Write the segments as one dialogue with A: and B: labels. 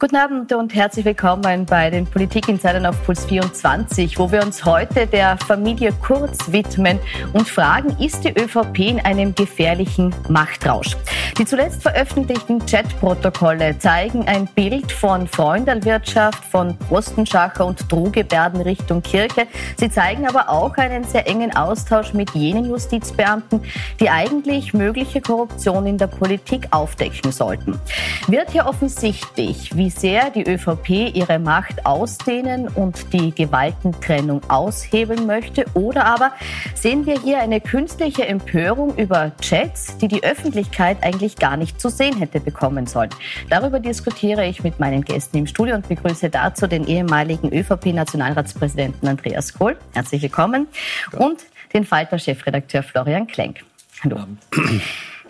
A: Guten Abend und herzlich willkommen bei den Politikinsidern auf Puls 24, wo wir uns heute der Familie Kurz widmen und fragen, ist die ÖVP in einem gefährlichen Machtrausch? Die zuletzt veröffentlichten Chatprotokolle zeigen ein Bild von Freundalwirtschaft, von Postenschacher und Drohgebärden Richtung Kirche. Sie zeigen aber auch einen sehr engen Austausch mit jenen Justizbeamten, die eigentlich mögliche Korruption in der Politik aufdecken sollten. Wird hier offensichtlich, wie sehr die ÖVP ihre Macht ausdehnen und die Gewaltentrennung aushebeln möchte. Oder aber sehen wir hier eine künstliche Empörung über Chats, die die Öffentlichkeit eigentlich gar nicht zu sehen hätte bekommen sollen. Darüber diskutiere ich mit meinen Gästen im Studio und begrüße dazu den ehemaligen ÖVP-Nationalratspräsidenten Andreas Kohl. Herzlich willkommen. Und den Falter-Chefredakteur Florian Klenk. Hallo.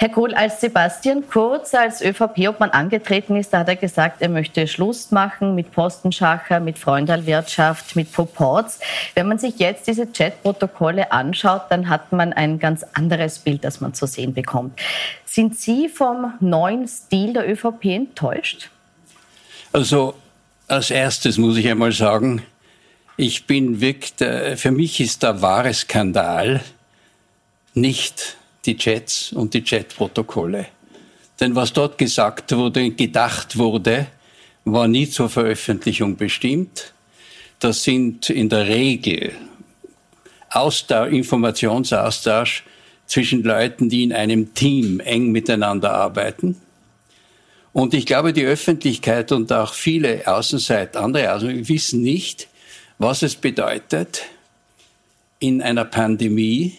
A: Herr Kohl, als Sebastian Kurz als ÖVP-Obmann angetreten ist, da hat er gesagt, er möchte Schluss machen mit Postenschacher, mit Freundalwirtschaft, mit Proports. Wenn man sich jetzt diese Chatprotokolle anschaut, dann hat man ein ganz anderes Bild, das man zu sehen bekommt. Sind Sie vom neuen Stil der ÖVP enttäuscht?
B: Also als erstes muss ich einmal sagen, ich bin wirklich, für mich ist der wahre Skandal nicht die Chats und die Chatprotokolle. Denn was dort gesagt wurde, gedacht wurde, war nie zur Veröffentlichung bestimmt. Das sind in der Regel Austausch, Informationsaustausch zwischen Leuten, die in einem Team eng miteinander arbeiten. Und ich glaube, die Öffentlichkeit und auch viele Außenseiter, andere Außenseiter wissen nicht, was es bedeutet, in einer Pandemie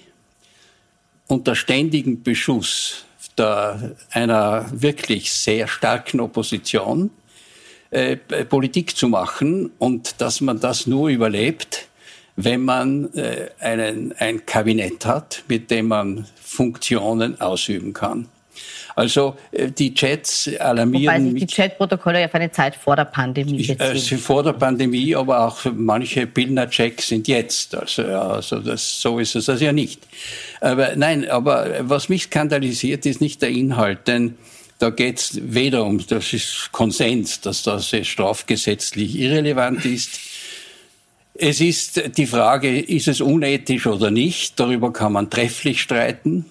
B: unter ständigem Beschuss der, einer wirklich sehr starken Opposition äh, Politik zu machen und dass man das nur überlebt, wenn man äh, einen, ein Kabinett hat, mit dem man Funktionen ausüben kann. Also äh, die Chats alarmieren.
A: Wobei sich die Chatprotokolle für eine Zeit vor der Pandemie
B: beziehen. Äh, vor der Pandemie, aber auch manche Bildner-Checks sind jetzt. Also, also das, so ist es also ja nicht. Aber nein, aber was mich skandalisiert, ist nicht der Inhalt, denn da geht es weder um, das ist Konsens, dass das strafgesetzlich irrelevant ist. Es ist die Frage, ist es unethisch oder nicht? Darüber kann man trefflich streiten.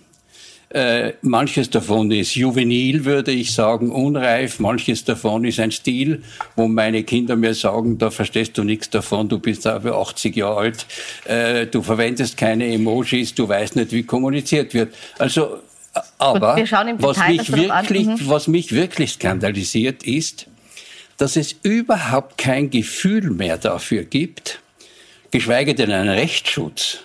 B: Äh, manches davon ist juvenil, würde ich sagen, unreif. Manches davon ist ein Stil, wo meine Kinder mir sagen, da verstehst du nichts davon, du bist aber 80 Jahre alt, äh, du verwendest keine Emojis, du weißt nicht, wie kommuniziert wird. Also, aber Gut, was, mich wirklich, mhm. was mich wirklich skandalisiert ist, dass es überhaupt kein Gefühl mehr dafür gibt, geschweige denn einen Rechtsschutz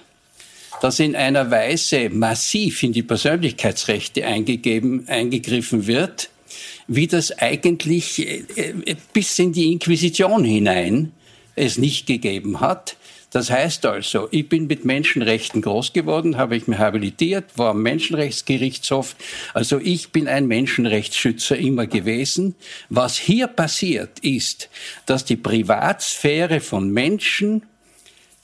B: dass in einer Weise massiv in die Persönlichkeitsrechte eingegeben, eingegriffen wird, wie das eigentlich äh, äh, bis in die Inquisition hinein es nicht gegeben hat. Das heißt also, ich bin mit Menschenrechten groß geworden, habe ich mich habilitiert, war am Menschenrechtsgerichtshof. Also ich bin ein Menschenrechtsschützer immer gewesen. Was hier passiert ist, dass die Privatsphäre von Menschen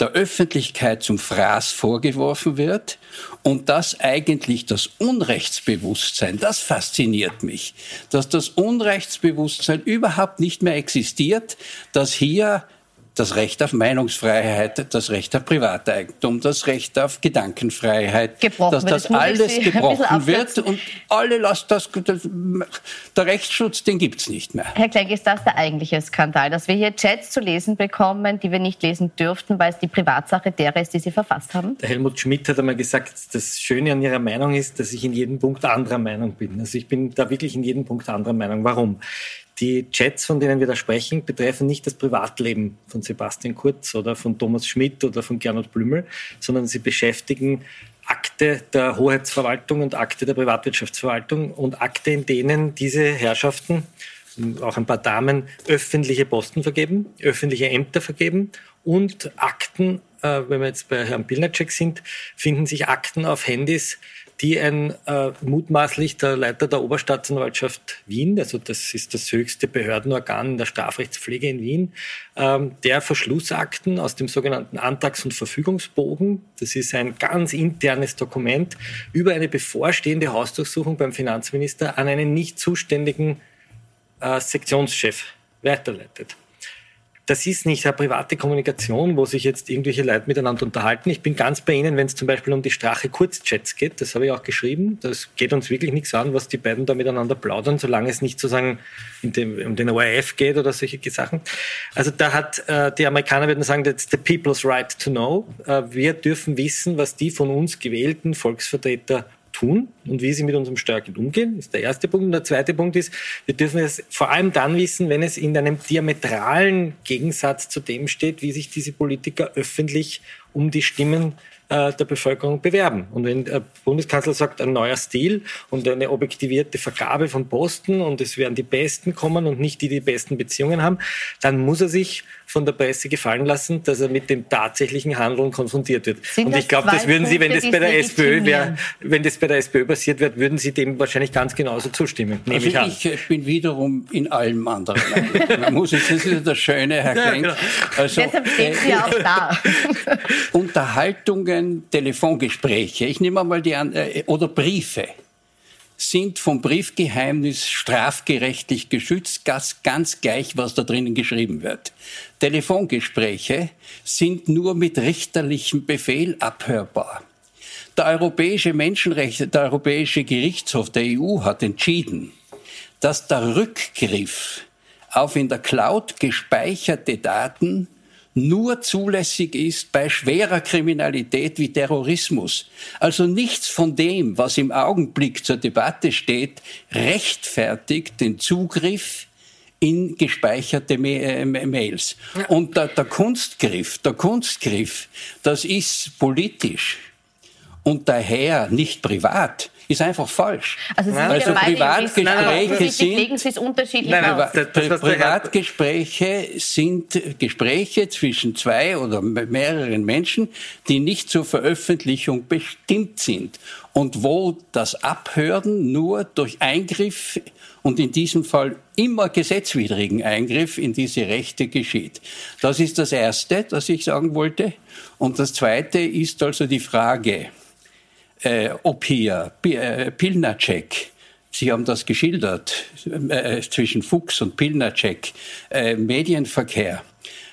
B: der Öffentlichkeit zum Fraß vorgeworfen wird und dass eigentlich das Unrechtsbewusstsein, das fasziniert mich, dass das Unrechtsbewusstsein überhaupt nicht mehr existiert, dass hier das Recht auf Meinungsfreiheit, das Recht auf Privateigentum, das Recht auf Gedankenfreiheit, gebrochen dass das, das alles gebrochen wird und alle lassen das, das, der Rechtsschutz, den gibt's nicht mehr.
A: Herr Klenk, ist das der eigentliche Skandal, dass wir hier Chats zu lesen bekommen, die wir nicht lesen dürften, weil es die Privatsache derer ist, die Sie verfasst haben?
C: Der Helmut Schmidt hat einmal gesagt, das Schöne an Ihrer Meinung ist, dass ich in jedem Punkt anderer Meinung bin. Also ich bin da wirklich in jedem Punkt anderer Meinung. Warum? Die Chats, von denen wir da sprechen, betreffen nicht das Privatleben von Sebastian Kurz oder von Thomas Schmidt oder von Gernot Blümel, sondern sie beschäftigen Akte der Hoheitsverwaltung und Akte der Privatwirtschaftsverwaltung und Akte, in denen diese Herrschaften, auch ein paar Damen, öffentliche Posten vergeben, öffentliche Ämter vergeben und Akten, äh, wenn wir jetzt bei Herrn Pilnacek sind, finden sich Akten auf Handys, die ein äh, mutmaßlich der Leiter der Oberstaatsanwaltschaft Wien, also das ist das höchste Behördenorgan der Strafrechtspflege in Wien, ähm, der Verschlussakten aus dem sogenannten Antrags- und Verfügungsbogen, das ist ein ganz internes Dokument über eine bevorstehende Hausdurchsuchung beim Finanzminister an einen nicht zuständigen äh, Sektionschef weiterleitet das ist nicht eine private Kommunikation, wo sich jetzt irgendwelche Leute miteinander unterhalten. Ich bin ganz bei Ihnen, wenn es zum Beispiel um die Strache Kurzchats geht. Das habe ich auch geschrieben. Das geht uns wirklich nichts an, was die beiden da miteinander plaudern, solange es nicht sozusagen dem, um den ORF geht oder solche Sachen. Also da hat äh, die Amerikaner würden sagen, that's the people's right to know. Äh, wir dürfen wissen, was die von uns gewählten Volksvertreter tun und wie sie mit unserem Steuergeld umgehen, ist der erste Punkt. Und der zweite Punkt ist, wir dürfen es vor allem dann wissen, wenn es in einem diametralen Gegensatz zu dem steht, wie sich diese Politiker öffentlich um die Stimmen äh, der Bevölkerung bewerben. Und wenn der Bundeskanzler sagt, ein neuer Stil und eine objektivierte Vergabe von Posten und es werden die Besten kommen und nicht die, die die besten Beziehungen haben, dann muss er sich von der Presse gefallen lassen, dass er mit dem tatsächlichen Handeln konfrontiert wird. Sind und ich glaube, das würden Sie, wenn das bei der SPÖ wäre, wenn das bei der SPÖ passiert wird, würden Sie dem wahrscheinlich ganz genauso zustimmen.
B: Also ich, ich, ich, bin wiederum in allem anderen. Man muss jetzt, das ist das Schöne, Herr Klenk. Genau.
A: also, Deshalb stehen Sie auch da.
B: Unterhaltungen, Telefongespräche, ich nehme mal die an, äh, oder Briefe sind vom Briefgeheimnis strafgerechtlich geschützt, ganz, ganz gleich, was da drinnen geschrieben wird. Telefongespräche sind nur mit richterlichem Befehl abhörbar. Der Europäische Menschenrechte, der Europäische Gerichtshof der EU hat entschieden, dass der Rückgriff auf in der Cloud gespeicherte Daten nur zulässig ist bei schwerer Kriminalität wie Terrorismus. Also nichts von dem, was im Augenblick zur Debatte steht, rechtfertigt den Zugriff in gespeicherte äh, Mails. Und der, der Kunstgriff, der Kunstgriff, das ist politisch und daher nicht privat ist einfach falsch.
A: Also, also Privatgespräche sind, unterschiedlich nein, nein,
B: das, das, Privatgespräche sind Gespräche zwischen zwei oder mehreren Menschen, die nicht zur Veröffentlichung bestimmt sind und wo das Abhören nur durch Eingriff und in diesem Fall immer gesetzwidrigen Eingriff in diese Rechte geschieht. Das ist das Erste, das ich sagen wollte. Und das Zweite ist also die Frage, äh, hier äh, Pilnacek, Sie haben das geschildert, äh, zwischen Fuchs und Pilnacek, äh, Medienverkehr.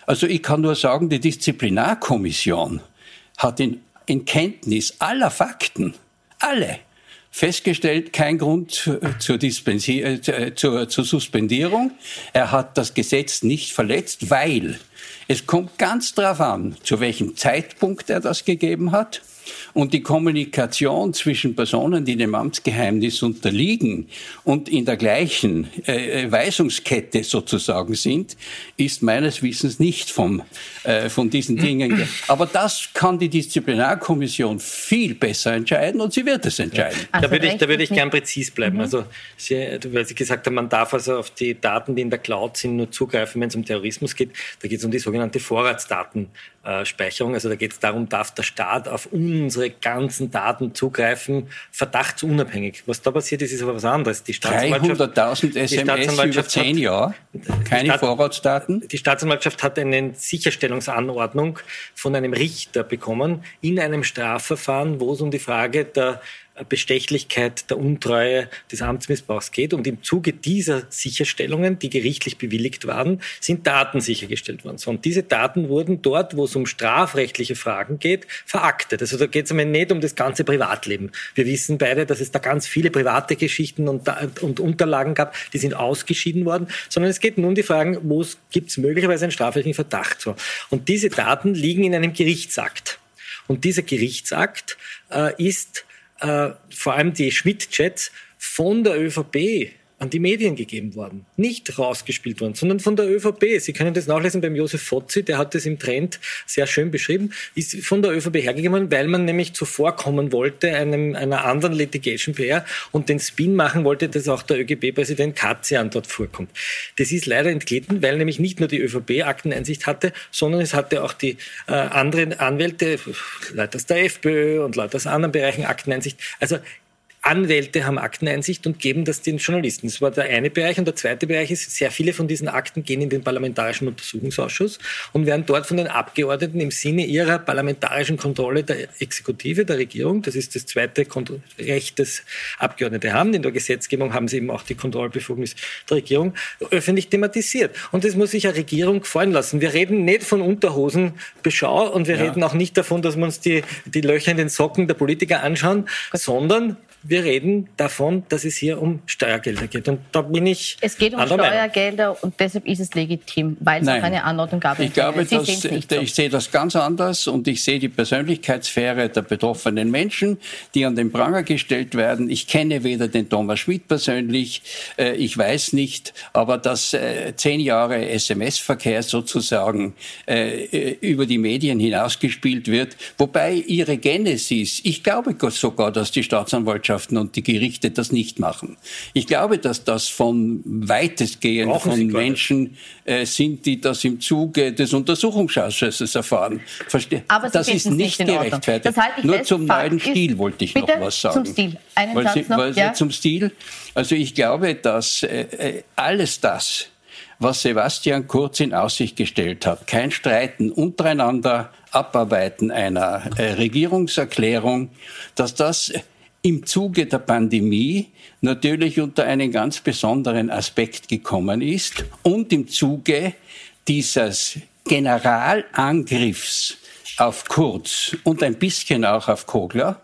B: Also ich kann nur sagen, die Disziplinarkommission hat in, in Kenntnis aller Fakten, alle, festgestellt, kein Grund zur, äh, zur, zur Suspendierung. Er hat das Gesetz nicht verletzt, weil es kommt ganz darauf an, zu welchem Zeitpunkt er das gegeben hat und die Kommunikation zwischen Personen, die dem Amtsgeheimnis unterliegen und in der gleichen äh, äh, Weisungskette sozusagen sind, ist meines Wissens nicht vom, äh, von diesen Dingen. Aber das kann die Disziplinarkommission viel besser entscheiden und sie wird es entscheiden.
C: Also da würde ich, da würde ich gern präzis bleiben. Mhm. Also, Sie, weil Sie gesagt haben, man darf also auf die Daten, die in der Cloud sind, nur zugreifen, wenn es um Terrorismus geht. Da geht es um die sogenannte Vorratsdatenspeicherung. Also da geht es darum, darf der Staat auf unsere ganzen Daten zugreifen, verdachtsunabhängig. Was da passiert ist, ist aber was anderes.
B: Die 300.000 SMS über zehn Jahre, keine Staat, Vorratsdaten.
C: Die Staatsanwaltschaft hat eine Sicherstellungsanordnung von einem Richter bekommen in einem Strafverfahren, wo es um die Frage der Bestechlichkeit, der Untreue, des Amtsmissbrauchs geht. Und im Zuge dieser Sicherstellungen, die gerichtlich bewilligt waren, sind Daten sichergestellt worden. So, und diese Daten wurden dort, wo es um strafrechtliche Fragen geht, veraktet. Also da geht es nicht um das ganze Privatleben. Wir wissen beide, dass es da ganz viele private Geschichten und, und Unterlagen gab, die sind ausgeschieden worden, sondern es geht nur um die Fragen, wo gibt es möglicherweise einen strafrechtlichen Verdacht. So. Und diese Daten liegen in einem Gerichtsakt. Und dieser Gerichtsakt äh, ist äh, vor allem die Schmidt-Chats von der ÖVP an die Medien gegeben worden. Nicht rausgespielt worden, sondern von der ÖVP. Sie können das nachlesen beim Josef Fozzi, der hat das im Trend sehr schön beschrieben, ist von der ÖVP hergegeben, weil man nämlich zuvorkommen wollte einem, einer anderen Litigation PR und den Spin machen wollte, dass auch der ÖGB-Präsident Katzian dort vorkommt. Das ist leider entglitten, weil nämlich nicht nur die ÖVP Akteneinsicht hatte, sondern es hatte auch die äh, anderen Anwälte, Leute aus der FPÖ und Leute aus anderen Bereichen Akteneinsicht. Also Anwälte haben Akteneinsicht und geben das den Journalisten. Das war der eine Bereich. Und der zweite Bereich ist, sehr viele von diesen Akten gehen in den Parlamentarischen Untersuchungsausschuss und werden dort von den Abgeordneten im Sinne ihrer parlamentarischen Kontrolle der Exekutive, der Regierung, das ist das zweite Recht, das Abgeordnete haben. In der Gesetzgebung haben sie eben auch die Kontrollbefugnis der Regierung öffentlich thematisiert. Und das muss sich eine Regierung gefallen lassen. Wir reden nicht von Unterhosenbeschau und wir ja. reden auch nicht davon, dass wir uns die, die Löcher in den Socken der Politiker anschauen, sondern wir reden davon, dass es hier um Steuergelder geht. Und da bin ich.
A: Es geht um Steuergelder und deshalb ist es legitim, weil es auch eine Anordnung gab.
B: Ich glaube, dass, so. ich sehe das ganz anders und ich sehe die Persönlichkeitssphäre der betroffenen Menschen, die an den Pranger gestellt werden. Ich kenne weder den Thomas Schmidt persönlich, äh, ich weiß nicht, aber dass äh, zehn Jahre SMS-Verkehr sozusagen äh, über die Medien hinausgespielt wird, wobei ihre Genesis, ich glaube sogar, dass die Staatsanwaltschaft Staatsanwaltschaften und die Gerichte das nicht machen. Ich glaube, dass das von weitestgehend Brauchen von Menschen äh, sind, die das im Zuge des Untersuchungsausschusses erfahren. Verste
A: Aber
B: das ist nicht, gerechtfertigt. Das Nur zum neuen Stil wollte ich noch was sagen.
A: Zum Stil. Einen
B: weil
A: Satz
B: Sie,
A: noch. Ja.
B: Zum Stil. Also ich glaube, dass äh, äh, alles das, was Sebastian Kurz in Aussicht gestellt hat, kein Streiten untereinander, Abarbeiten einer äh, Regierungserklärung, dass das im Zuge der Pandemie natürlich unter einen ganz besonderen Aspekt gekommen ist und im Zuge dieses Generalangriffs auf Kurz und ein bisschen auch auf Kogler.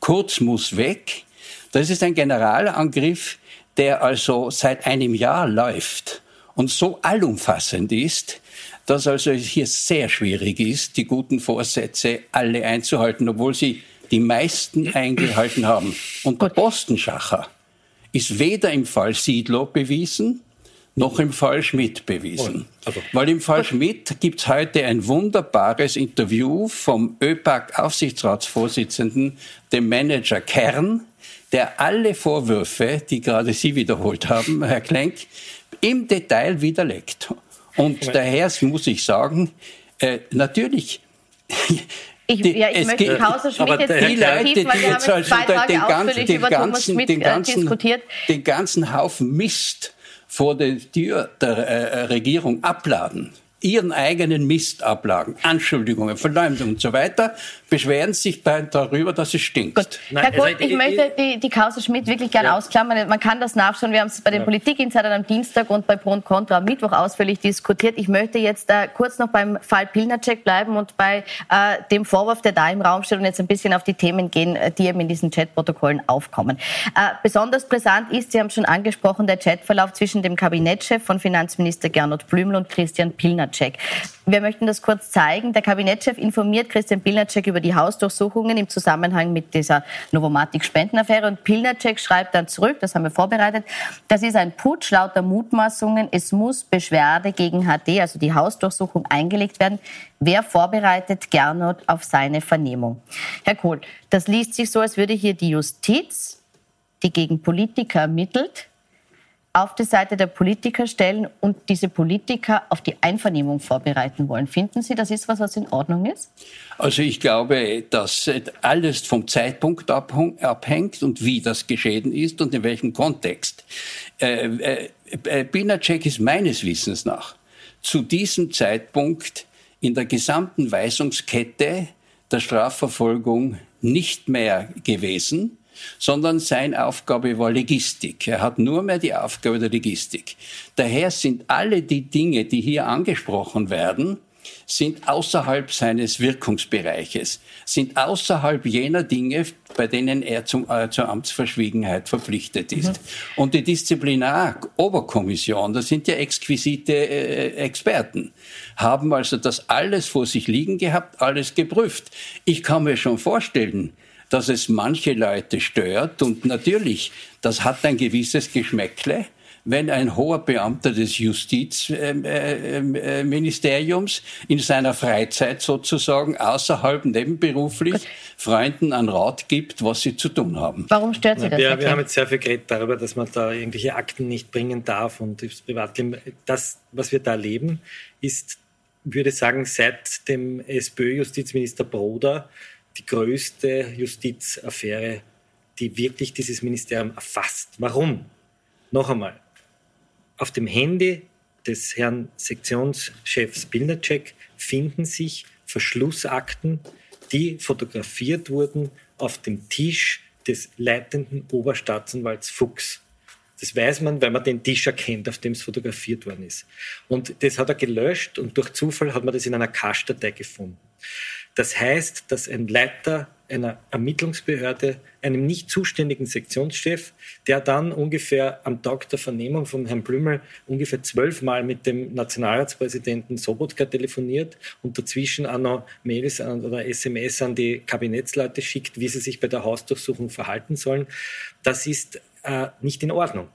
B: Kurz muss weg. Das ist ein Generalangriff, der also seit einem Jahr läuft und so allumfassend ist, dass also hier sehr schwierig ist, die guten Vorsätze alle einzuhalten, obwohl sie die meisten eingehalten haben. Und der Postenschacher ist weder im Fall Siedlow bewiesen, noch im Fall Schmidt bewiesen. Also. Weil im Fall Schmidt gibt es heute ein wunderbares Interview vom ÖPAC-Aufsichtsratsvorsitzenden, dem Manager Kern, der alle Vorwürfe, die gerade Sie wiederholt haben, Herr Klenk, im Detail widerlegt. Und daher muss ich sagen, äh, natürlich,
A: ich, die, ja, ich möchte Hauser Schmidt jetzt
B: vertiefen, weil wir haben jetzt Tage den ausführlich den ganzen, Schmidt den ganzen, diskutiert. Den ganzen Haufen Mist vor der Tür der äh, Regierung abladen ihren eigenen Mist ablagen, Anschuldigungen, Verleumdung und so weiter, beschweren sich darüber, dass es stinkt. Gut.
A: Nein, Herr Kohl, also, ich, ich, möchte die, die Causa Schmidt wirklich gerne ja. ausklammern. Man kann das nachschauen. Wir haben es bei den ja. Politikinsidern am Dienstag und bei Pro und Contra am Mittwoch ausführlich diskutiert. Ich möchte jetzt äh, kurz noch beim Fall Pilnacek bleiben und bei äh, dem Vorwurf, der da im Raum steht und jetzt ein bisschen auf die Themen gehen, äh, die eben in diesen Chatprotokollen aufkommen. Äh, besonders brisant ist, Sie haben schon angesprochen, der Chatverlauf zwischen dem Kabinettschef von Finanzminister Gernot Blümel und Christian Pilnacek. Pilnacek. Wir möchten das kurz zeigen. Der Kabinettschef informiert Christian Pilnacek über die Hausdurchsuchungen im Zusammenhang mit dieser Novomatic-Spendenaffäre und Pilnacek schreibt dann zurück, das haben wir vorbereitet, das ist ein Putsch lauter Mutmaßungen. Es muss Beschwerde gegen HD, also die Hausdurchsuchung, eingelegt werden. Wer vorbereitet Gernot auf seine Vernehmung? Herr Kohl, das liest sich so, als würde hier die Justiz, die gegen Politiker ermittelt, auf die Seite der Politiker stellen und diese Politiker auf die Einvernehmung vorbereiten wollen. Finden Sie, das ist was, was in Ordnung ist?
B: Also ich glaube, dass alles vom Zeitpunkt abhängt und wie das geschehen ist und in welchem Kontext. Äh, äh, äh Binacek ist meines Wissens nach zu diesem Zeitpunkt in der gesamten Weisungskette der Strafverfolgung nicht mehr gewesen sondern seine Aufgabe war Logistik. Er hat nur mehr die Aufgabe der Logistik. Daher sind alle die Dinge, die hier angesprochen werden, sind außerhalb seines Wirkungsbereiches, sind außerhalb jener Dinge, bei denen er zum, äh, zur Amtsverschwiegenheit verpflichtet ist. Mhm. Und die Disziplinaroberkommission, das sind ja exquisite äh, Experten, haben also das alles vor sich liegen gehabt, alles geprüft. Ich kann mir schon vorstellen, dass es manche Leute stört. Und natürlich, das hat ein gewisses Geschmäckle wenn ein hoher Beamter des Justizministeriums in seiner Freizeit sozusagen außerhalb nebenberuflich Gut. Freunden einen Rat gibt, was sie zu tun haben.
A: Warum stört Sie das?
C: Wir, wir haben jetzt sehr viel geredet darüber, dass man da irgendwelche Akten nicht bringen darf und das Privatleben. Das, was wir da erleben, ist, würde sagen, seit dem SPÖ-Justizminister Broder die größte Justizaffäre die wirklich dieses Ministerium erfasst. Warum? Noch einmal, auf dem Handy des Herrn Sektionschefs Bildercheck finden sich Verschlussakten, die fotografiert wurden auf dem Tisch des leitenden Oberstaatsanwalts Fuchs. Das weiß man, weil man den Tisch erkennt, auf dem es fotografiert worden ist. Und das hat er gelöscht und durch Zufall hat man das in einer Cache-Datei gefunden. Das heißt, dass ein Leiter einer Ermittlungsbehörde, einem nicht zuständigen Sektionschef, der dann ungefähr am Tag der Vernehmung von Herrn Blümel ungefähr zwölfmal mit dem Nationalratspräsidenten Sobotka telefoniert und dazwischen auch noch Mails oder SMS an die Kabinettsleute schickt, wie sie sich bei der Hausdurchsuchung verhalten sollen. Das ist äh, nicht in Ordnung.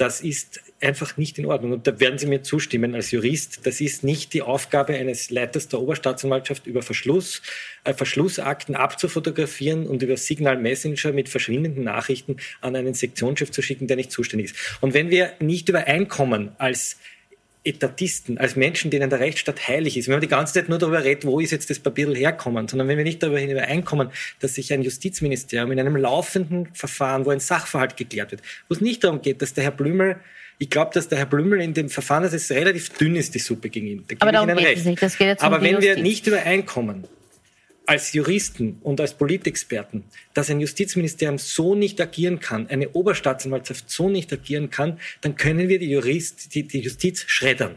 C: Das ist einfach nicht in Ordnung. Und da werden Sie mir zustimmen als Jurist. Das ist nicht die Aufgabe eines Leiters der Oberstaatsanwaltschaft, über Verschluss, äh, Verschlussakten abzufotografieren und über Signal Messenger mit verschwindenden Nachrichten an einen Sektionschef zu schicken, der nicht zuständig ist. Und wenn wir nicht übereinkommen als Etatisten, als Menschen, denen der Rechtsstaat heilig ist, wenn man die ganze Zeit nur darüber redet, wo ist jetzt das Papier herkommen, sondern wenn wir nicht darüber übereinkommen, dass sich ein Justizministerium in einem laufenden Verfahren, wo ein Sachverhalt geklärt wird, wo es nicht darum geht, dass der Herr Blümel ich glaube, dass der Herr Blümel in dem Verfahren, dass es relativ dünn ist, die Suppe gegen ihn.
A: Da Aber darum geht es nicht. Das geht jetzt
C: Aber wenn wir nicht übereinkommen, als Juristen und als Politexperten, dass ein Justizministerium so nicht agieren kann, eine Oberstaatsanwaltschaft so nicht agieren kann, dann können wir die, Jurist, die, die Justiz schreddern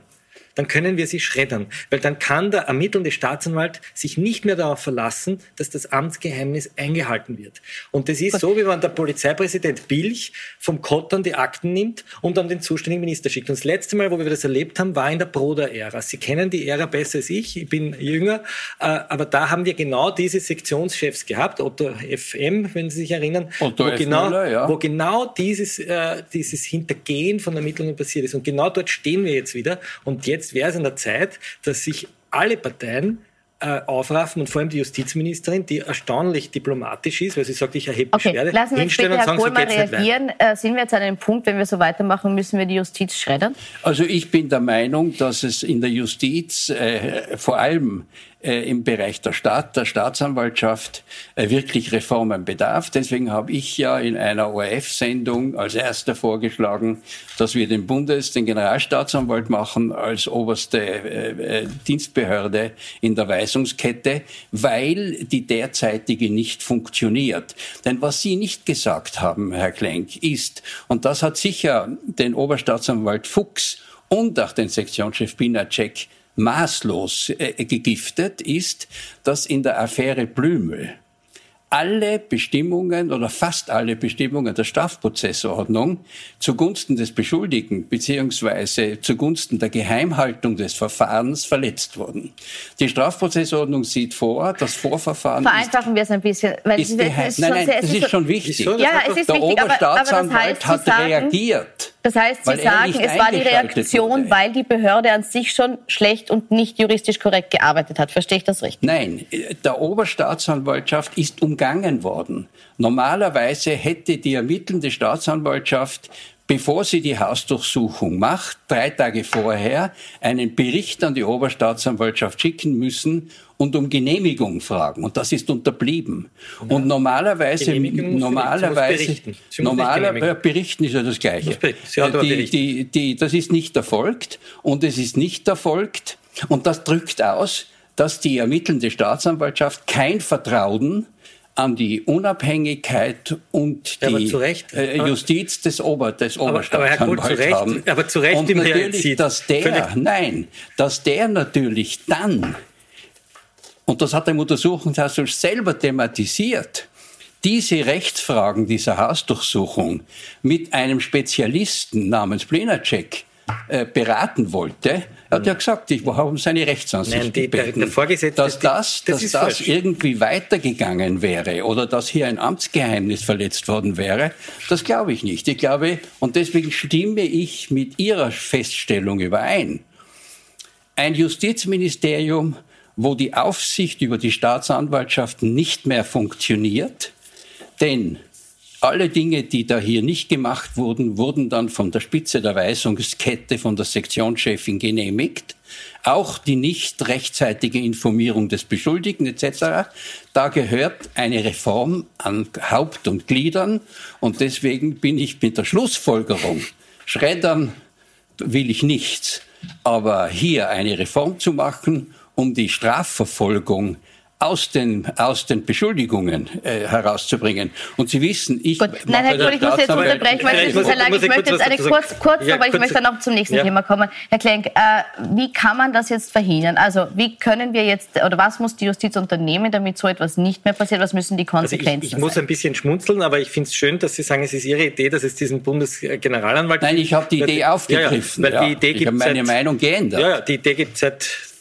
C: dann können wir sie schreddern. Weil dann kann der ermittelnde Staatsanwalt sich nicht mehr darauf verlassen, dass das Amtsgeheimnis eingehalten wird. Und das ist so, wie wenn der Polizeipräsident Bilch vom Kottern die Akten nimmt und dann den zuständigen Minister schickt. Und das letzte Mal, wo wir das erlebt haben, war in der Broder-Ära. Sie kennen die Ära besser als ich, ich bin jünger, äh, aber da haben wir genau diese Sektionschefs gehabt, Otto FM, wenn Sie sich erinnern, Otto wo, genau, Müller, ja. wo genau dieses, äh, dieses Hintergehen von Ermittlungen passiert ist. Und genau dort stehen wir jetzt wieder. Und jetzt jetzt wäre es an der Zeit, dass sich alle Parteien äh, aufraffen und vor allem die Justizministerin, die erstaunlich diplomatisch ist, weil sie sagt, ich erhebe
A: okay, Beschwerde, lassen wir sagen, so geht's reagieren. Äh, sind wir jetzt an einem Punkt, wenn wir so weitermachen, müssen wir die Justiz schreddern?
B: Also ich bin der Meinung, dass es in der Justiz äh, vor allem äh, im Bereich der Staat, der Staatsanwaltschaft äh, wirklich Reformen bedarf. Deswegen habe ich ja in einer ORF-Sendung als erster vorgeschlagen, dass wir den Bundes, den Generalstaatsanwalt machen als oberste äh, Dienstbehörde in der Weisungskette, weil die derzeitige nicht funktioniert. Denn was Sie nicht gesagt haben, Herr Klenk, ist, und das hat sicher den Oberstaatsanwalt Fuchs und auch den Sektionschef Binacek maßlos äh, gegiftet, ist, dass in der Affäre Blümel alle Bestimmungen oder fast alle Bestimmungen der Strafprozessordnung zugunsten des Beschuldigten beziehungsweise zugunsten der Geheimhaltung des Verfahrens verletzt wurden. Die Strafprozessordnung sieht vor, das Vorverfahren
A: Vereinfachen wir es ein bisschen, weil
B: ist geheim. Nein, nein, das ist schon wichtig. Ja,
A: es ist
B: der
A: wichtig,
B: Oberstaatsanwalt
A: aber, aber das heißt,
B: hat sagen, reagiert.
A: Das heißt, Sie sagen, es war die Reaktion, wurde. weil die Behörde an sich schon schlecht und nicht juristisch korrekt gearbeitet hat. Verstehe ich das richtig?
B: Nein, der Oberstaatsanwaltschaft ist umgangen worden. Normalerweise hätte die ermittelnde Staatsanwaltschaft bevor sie die Hausdurchsuchung macht, drei Tage vorher einen Bericht an die Oberstaatsanwaltschaft schicken müssen und um Genehmigung fragen. Und das ist unterblieben. Ja. Und normalerweise, normalerweise, normaler, äh, berichten ist ja das Gleiche. Die, die, die, das ist nicht erfolgt und es ist nicht erfolgt und das drückt aus, dass die ermittelnde Staatsanwaltschaft kein Vertrauen an die Unabhängigkeit und ja, die äh, Justiz des, Ober, des Oberstaatsanwalts aber, aber haben.
C: Aber zu Recht
B: und natürlich, dass der, nein, dass der natürlich dann und das hat der Untersuchungsausschuss selber thematisiert, diese Rechtsfragen dieser Hausdurchsuchung mit einem Spezialisten namens Plenacek äh, beraten wollte, er hat ja gesagt, ich habe um seine Rechtsansicht Nein, die, gebeten, der, der dass das, das, dass das irgendwie weitergegangen wäre oder dass hier ein Amtsgeheimnis verletzt worden wäre, das glaube ich nicht. Ich glaube, und deswegen stimme ich mit Ihrer Feststellung überein. Ein Justizministerium wo die Aufsicht über die Staatsanwaltschaft nicht mehr funktioniert, denn Alle Dinge, die da hier nicht gemacht wurden, wurden dann von der Spitze der Weisungskette von der Sektionschefin genehmigt. Auch die nicht rechtzeitige Informierung des Beschuldigten etc. Da gehört eine Reform an Haupt und Gliedern. Und deswegen bin ich mit der Schlussfolgerung, Schreddern will ich nichts. Aber hier eine Reform zu machen, um die Strafverfolgung aus den, aus den Beschuldigungen äh, herauszubringen. Und Sie wissen, ich.
A: Gut. Nein, Herr Kohl, ich muss jetzt unterbrechen, weil es ist sehr lang. Ich möchte jetzt eine kurz, kurz ja, aber ich möchte dann noch zum nächsten ja. Thema kommen. Herr Klenk, äh, wie kann man das jetzt verhindern? Also, wie können wir jetzt, oder was muss die Justiz unternehmen, damit so etwas nicht mehr passiert? Was müssen die Konsequenzen
C: also ich, ich muss ein bisschen schmunzeln, aber ich finde es schön, dass Sie sagen, es ist Ihre Idee, dass es diesen Bundesgeneralanwalt
B: Nein, ich habe die Idee aufgegriffen. Ja, weil die Idee ich habe meine Meinung geändert.
C: Ja, ja, die Idee gibt es seit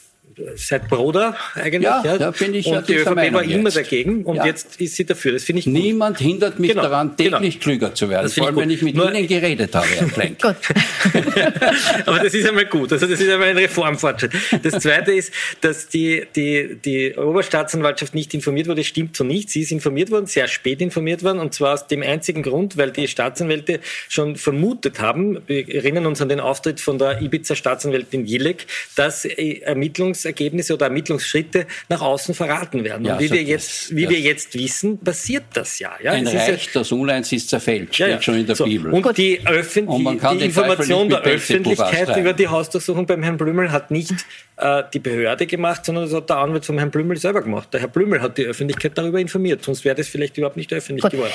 C: seit Broder eigentlich.
B: Ja, ja. da bin ich
C: und
B: ja
C: die ÖVP war immer jetzt. dagegen und ja. jetzt ist sie dafür. Das finde ich
B: gut. Niemand hindert mich genau, daran, genau. täglich genau. klüger zu werden, vor allem wenn ich mit Nur Ihnen geredet habe, Herr Klenk. gut.
C: Aber das ist einmal gut. Also das ist einmal ein Reformfortschritt. Das Zweite ist, dass die, die, die Oberstaatsanwaltschaft nicht informiert wurde. Das stimmt so nicht. Sie ist informiert worden, sehr spät informiert worden und zwar aus dem einzigen Grund, weil die Staatsanwälte schon vermutet haben, wir erinnern uns an den Auftritt von der Ibiza-Staatsanwältin Jilek, dass Ermittlungs Ermittlungsergebnisse oder Ermittlungsschritte nach außen verraten werden. Ja, und wie, so wir, jetzt, wie wir jetzt wissen, passiert das ja. ja
B: Ein Reich, ja, das Unleins ist zerfällt, steht ja, schon in der so. Bibel.
C: Und die, Öffn und die Information der Öffentlichkeit über die Hausdurchsuchung beim Herrn Blümel hat nicht äh, die Behörde gemacht, sondern das hat der Anwalt von Herrn Blümel selber gemacht. Der Herr Blümel hat die Öffentlichkeit darüber informiert, sonst wäre das vielleicht überhaupt nicht öffentlich Gut. geworden.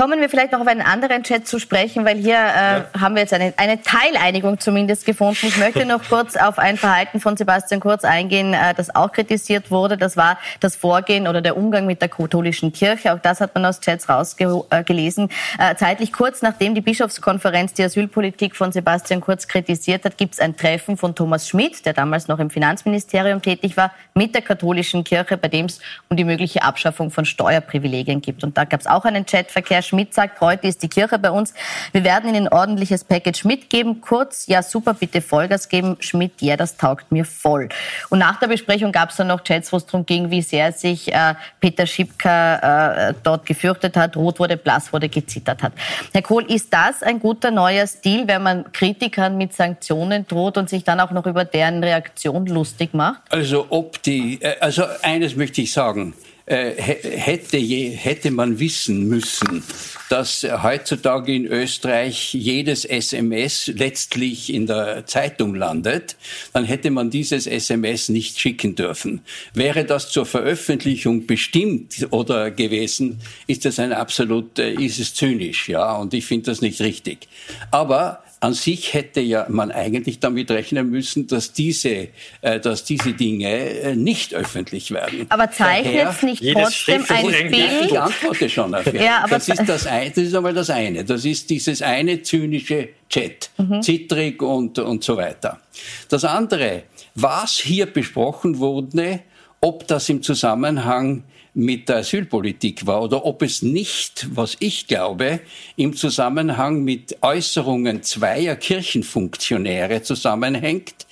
A: Kommen wir vielleicht noch auf einen anderen Chat zu sprechen, weil hier äh, haben wir jetzt eine, eine Teileinigung zumindest gefunden. Ich möchte noch kurz auf ein Verhalten von Sebastian Kurz eingehen eingehen, äh, das auch kritisiert wurde. Das war das Vorgehen oder der Umgang mit der katholischen Kirche. Auch das hat man aus Chats rausgelesen. Äh, zeitlich kurz nachdem die Bischofskonferenz die Asylpolitik von Sebastian Kurz kritisiert hat, gibt es ein Treffen von Thomas Schmidt, der damals noch im Finanzministerium tätig war, mit der katholischen Kirche, bei dem es um die mögliche Abschaffung von Steuerprivilegien gibt. Und da gab es auch einen Chatverkehr. Schmidt sagt, heute ist die Kirche bei uns. Wir werden Ihnen ein ordentliches Package mitgeben. Kurz, ja super, bitte Vollgas geben. Schmidt, ja, das taugt mir voll. Und nach der Besprechung gab es dann noch Chats, wo es darum ging, wie sehr sich äh, Peter Schipka äh, dort gefürchtet hat, rot wurde, blass wurde, gezittert hat. Herr Kohl, ist das ein guter neuer Stil, wenn man Kritikern mit Sanktionen droht und sich dann auch noch über deren Reaktion lustig macht?
B: Also ob die, äh, also eines möchte ich sagen. Äh, hätte, je, hätte man wissen müssen, dass heutzutage in Österreich jedes SMS letztlich in der Zeitung landet, dann hätte man dieses SMS nicht schicken dürfen. Wäre das zur Veröffentlichung bestimmt oder gewesen, ist das ein absolut, äh, ist es zynisch, ja, und ich finde das nicht richtig. Aber an sich hätte ja man eigentlich damit rechnen müssen, dass diese, äh, dass diese Dinge äh, nicht öffentlich werden.
A: Aber zeichnet es nicht trotzdem ein Bild?
B: Ich antworte schon auf ja, aber das ist das, ein, das ist einmal das eine. Das ist dieses eine zynische Chat, mhm. zittrig und, und so weiter. Das andere, was hier besprochen wurde, ob das im Zusammenhang mit der Asylpolitik war oder ob es nicht, was ich glaube, im Zusammenhang mit Äußerungen zweier Kirchenfunktionäre zusammenhängt,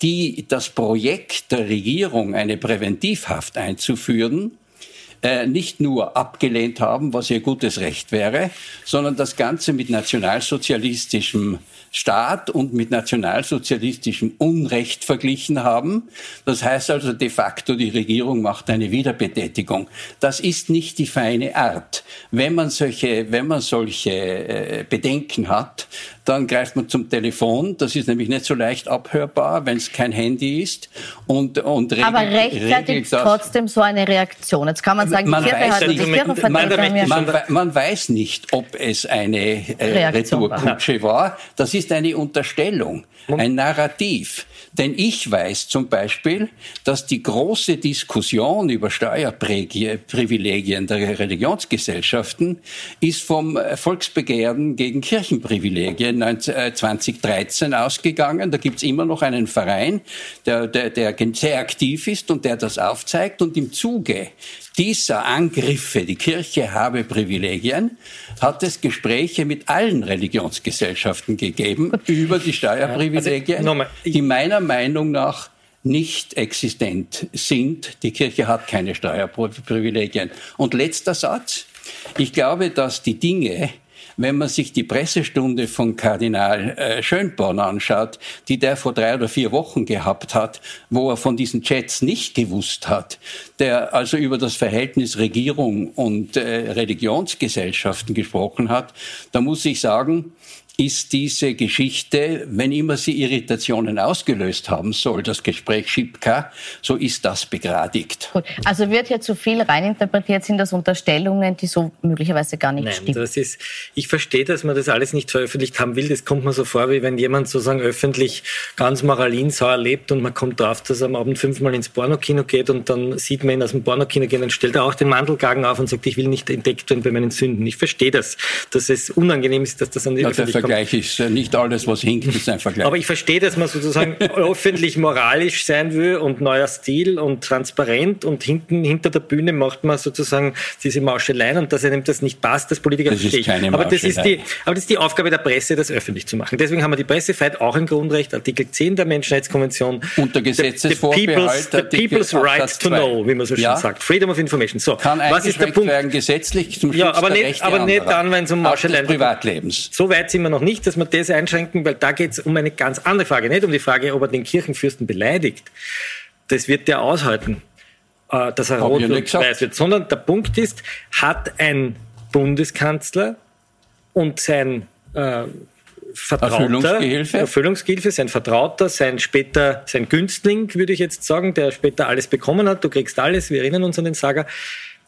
B: die das Projekt der Regierung, eine Präventivhaft einzuführen, äh, nicht nur abgelehnt haben, was ihr gutes Recht wäre, sondern das Ganze mit nationalsozialistischem Staat und mit nationalsozialistischem Unrecht verglichen haben. Das heißt also de facto, die Regierung macht eine Wiederbetätigung. Das ist nicht die feine Art. Wenn man solche, wenn man solche äh, Bedenken hat, dann greift man zum Telefon. Das ist nämlich nicht so leicht abhörbar, wenn es kein Handy ist. Und, und
A: regelt, Aber rechtfertigt trotzdem so eine Reaktion. Jetzt kann man sagen, man die Kirche hat nicht, die
B: man, man, man, weiß nicht, ob es eine äh, Retourkutsche war. war. Das ist eine Unterstellung, ein Narrativ. Denn ich weiß zum Beispiel, dass die große Diskussion über Steuerprivilegien der Religionsgesellschaften ist vom Volksbegehren gegen Kirchenprivilegien 2013 ausgegangen. Da gibt's immer noch einen Verein, der, der, der sehr aktiv ist und der das aufzeigt. Und im Zuge dieser Angriffe, die Kirche habe Privilegien, hat es Gespräche mit allen Religionsgesellschaften gegeben über die Steuerprivilegien, also, die meiner Meinung nach nicht existent sind. Die Kirche hat keine Steuerprivilegien. Und letzter Satz. Ich glaube, dass die Dinge, wenn man sich die Pressestunde von Kardinal äh, Schönborn anschaut, die der vor drei oder vier Wochen gehabt hat, wo er von diesen Chats nicht gewusst hat, der also über das Verhältnis Regierung und äh, Religionsgesellschaften gesprochen hat, da muss ich sagen, ist diese Geschichte, wenn immer sie Irritationen ausgelöst haben soll, das Gespräch Schipka, so ist das begradigt.
A: Gut. Also wird hier zu viel reininterpretiert, sind das Unterstellungen, die so möglicherweise gar nicht
C: Nein,
A: stimmen?
C: Das ist, ich verstehe, dass man das alles nicht veröffentlicht haben will. Das kommt mir so vor, wie wenn jemand sozusagen öffentlich ganz moralinsauer lebt und man kommt drauf, dass er am Abend fünfmal ins Pornokino geht und dann sieht man ihn aus dem Pornokino gehen, dann stellt er auch den Mandelkragen auf und sagt, ich will nicht entdeckt werden bei meinen Sünden. Ich verstehe das, dass es unangenehm ist, dass das an die
B: ja,
C: Öffentlichkeit
B: Vergleich ist nicht alles, was hinkt, ist ein Vergleich.
C: Aber ich verstehe, dass man sozusagen öffentlich moralisch sein will und neuer Stil und transparent und hinten hinter der Bühne macht man sozusagen diese Mauscheleien und dass einem das nicht passt, das Politiker
B: das
C: verstehe
B: ist keine
C: aber das ist die, aber das ist die Aufgabe der Presse, das öffentlich zu machen. Deswegen haben wir die Pressefreiheit auch ein Grundrecht, Artikel 10 der Menschenrechtskonvention.
B: Unter
C: The- the
B: Gesetzesvorbehalt,
C: people's, the people's right to know, wie man so schön
B: Ja.
C: sagt. Freedom of Information. So,
B: Kann
C: was ist der Punkt?
B: werden gesetzlich zum Schutz
C: Ja, aber nicht- aber nicht dann, wenn es um Mauscheleien
B: des Privatlebens.
C: So weit sind wir noch nicht, dass wir das einschränken, weil da geht es um eine ganz andere Frage. Nicht um die Frage, ob er den Kirchenfürsten beleidigt. Das wird der aushalten, äh, dass er
B: Hab
C: rot und
B: gesagt.
C: weiß wird. Sondern der Punkt ist, hat ein Bundeskanzler und sein äh, Vertrauter,
B: Erfüllungsgehilfe?
C: Erfüllungsgehilfe, sein Vertrauter, sein später, sein Günstling, würde ich jetzt sagen, der später alles bekommen hat, du kriegst alles, wir erinnern uns an den Saga,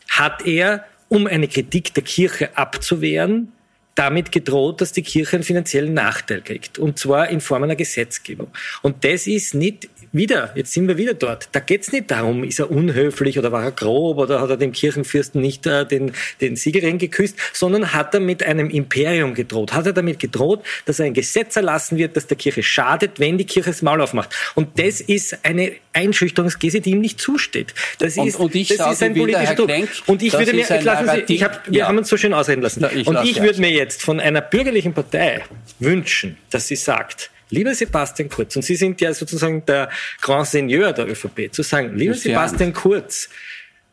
C: hat er, um eine Kritik der Kirche abzuwehren, damit gedroht, dass die Kirche einen finanziellen Nachteil kriegt. Und zwar in Form einer Gesetzgebung. Und das ist nicht wieder, jetzt sind wir wieder dort. Da geht's nicht darum, ist er unhöflich oder war er grob oder hat er dem Kirchenfürsten nicht äh, den, den Siegelring geküsst, sondern hat er mit einem Imperium gedroht. Hat er damit gedroht, dass er ein Gesetz erlassen wird, das der Kirche schadet, wenn die Kirche das Maul aufmacht. Und das ist eine Einschüchterungsgese, die ihm nicht zusteht. Das
B: Und-
C: ist,
B: und ich
C: das
B: sage
C: ist ein
B: wieder,
C: politischer Druck. Und ich würde mir,
B: ist ein
C: ich lasse Sie, ich hab, wir
B: Ja.
C: haben uns so schön ausreden lassen.
B: Na, ich
C: und ich würde mir jetzt von einer bürgerlichen Partei wünschen, dass sie sagt, lieber Sebastian Kurz, und Sie sind ja sozusagen der Grand Seigneur der ÖVP, zu sagen, lieber Sebastian Kurz,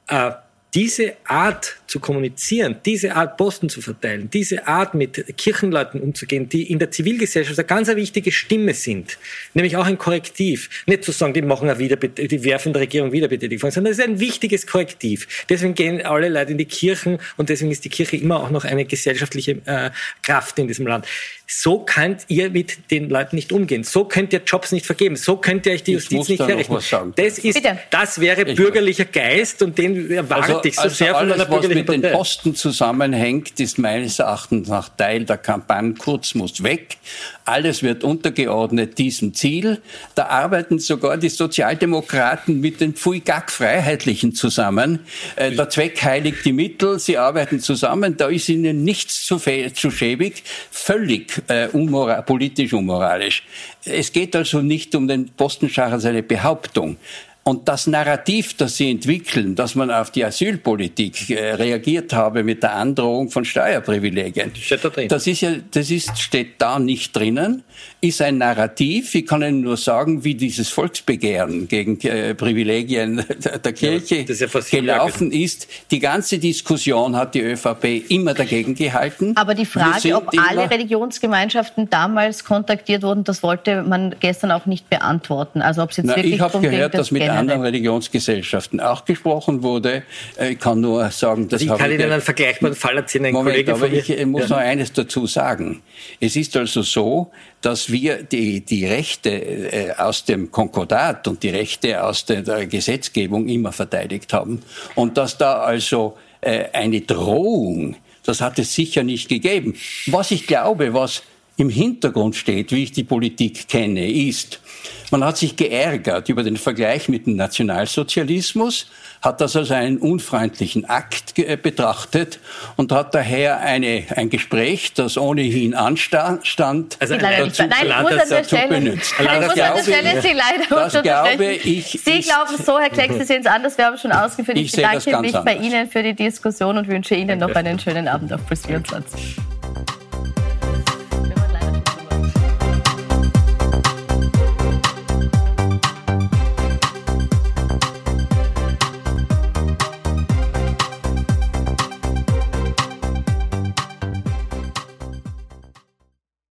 C: äh, diese Art zu kommunizieren, diese Art Posten zu verteilen, diese Art mit Kirchenleuten umzugehen, die in der Zivilgesellschaft eine ganz wichtige Stimme sind, nämlich auch ein Korrektiv. Nicht zu sagen, die machen eine Wiederbet die werfen der Regierung Wiederbetätigung, sondern es ist ein wichtiges Korrektiv. Deswegen gehen alle Leute in die Kirchen und deswegen ist die Kirche immer auch noch eine gesellschaftliche äh, Kraft in diesem Land. So könnt ihr mit den Leuten nicht umgehen. So könnt ihr Jobs nicht vergeben. So könnt ihr euch die
B: Ich
C: Justiz nicht herrichten. Das ist,
A: Bitte.
C: das wäre
B: Ich-
C: bürgerlicher Geist und den erwarte ich so
B: also
C: sehr
B: alles, was mit den. Posten zusammenhängt, ist meines Erachtens nach Teil der Kampagne. Kurz muss weg. Alles wird untergeordnet diesem Ziel. Da arbeiten sogar die Sozialdemokraten mit den Pfui-Gack-Freiheitlichen zusammen. Äh, der Zweck heiligt die Mittel. Sie arbeiten zusammen. Da ist ihnen nichts zu, zu schäbig. Völlig äh, unmora politisch unmoralisch. Es geht also nicht um den Postenschacher als eine Behauptung. Und das Narrativ, das Sie entwickeln, dass man auf die Asylpolitik äh, reagiert habe mit der Androhung von Steuerprivilegien,
C: Steht da drin.
B: das ist ja, das ist, steht da nicht drinnen, ist ein Narrativ. Ich kann Ihnen nur sagen, wie dieses Volksbegehren gegen äh, Privilegien der, Kirche
C: das ist ja
B: gelaufen ist. Die ganze Diskussion hat die ÖVP immer dagegen gehalten.
A: Aber die Frage, ob alle Religionsgemeinschaften damals kontaktiert wurden, das wollte man gestern auch nicht beantworten. Also ob es jetzt
B: Na,
A: wirklich
B: ich habe gehört, dass mit anderen Religionsgesellschaften auch gesprochen wurde. Äh, Ich kann nur sagen, das
C: Also ich kann Ihnen einen vergleichbaren Fall erzählen. Ein
B: Moment,
C: Kollege
B: aber
C: von
B: ich muss
C: Ja.
B: noch eines dazu sagen. Es ist also so, dass wir die, die Rechte äh, aus dem Konkordat und die Rechte aus der, der Gesetzgebung immer verteidigt haben. Und dass da also äh, eine Drohung, das hat es sicher nicht gegeben. Was ich glaube, was im Hintergrund steht, wie ich die Politik kenne, ist, man hat sich geärgert über den Vergleich mit dem Nationalsozialismus, hat das als einen unfreundlichen Akt ge- betrachtet und hat daher eine, ein Gespräch, das ohnehin anstand,
C: Also
A: nicht. Nein, ich
C: Land
A: muss an
C: dazu
A: der Stelle,
B: benutzt.
A: ich muss
C: dazu
A: an der Stelle Sie leider
B: Das glaube ich,
A: Sie glauben so, Herr Kleck, Sie sehen es anders. Wir haben schon ausgeführt. Ich,
B: Ich
A: bedanke mich bei
B: anders.
A: Ihnen für die Diskussion und wünsche Ihnen noch einen schönen Abend auf Plus 24.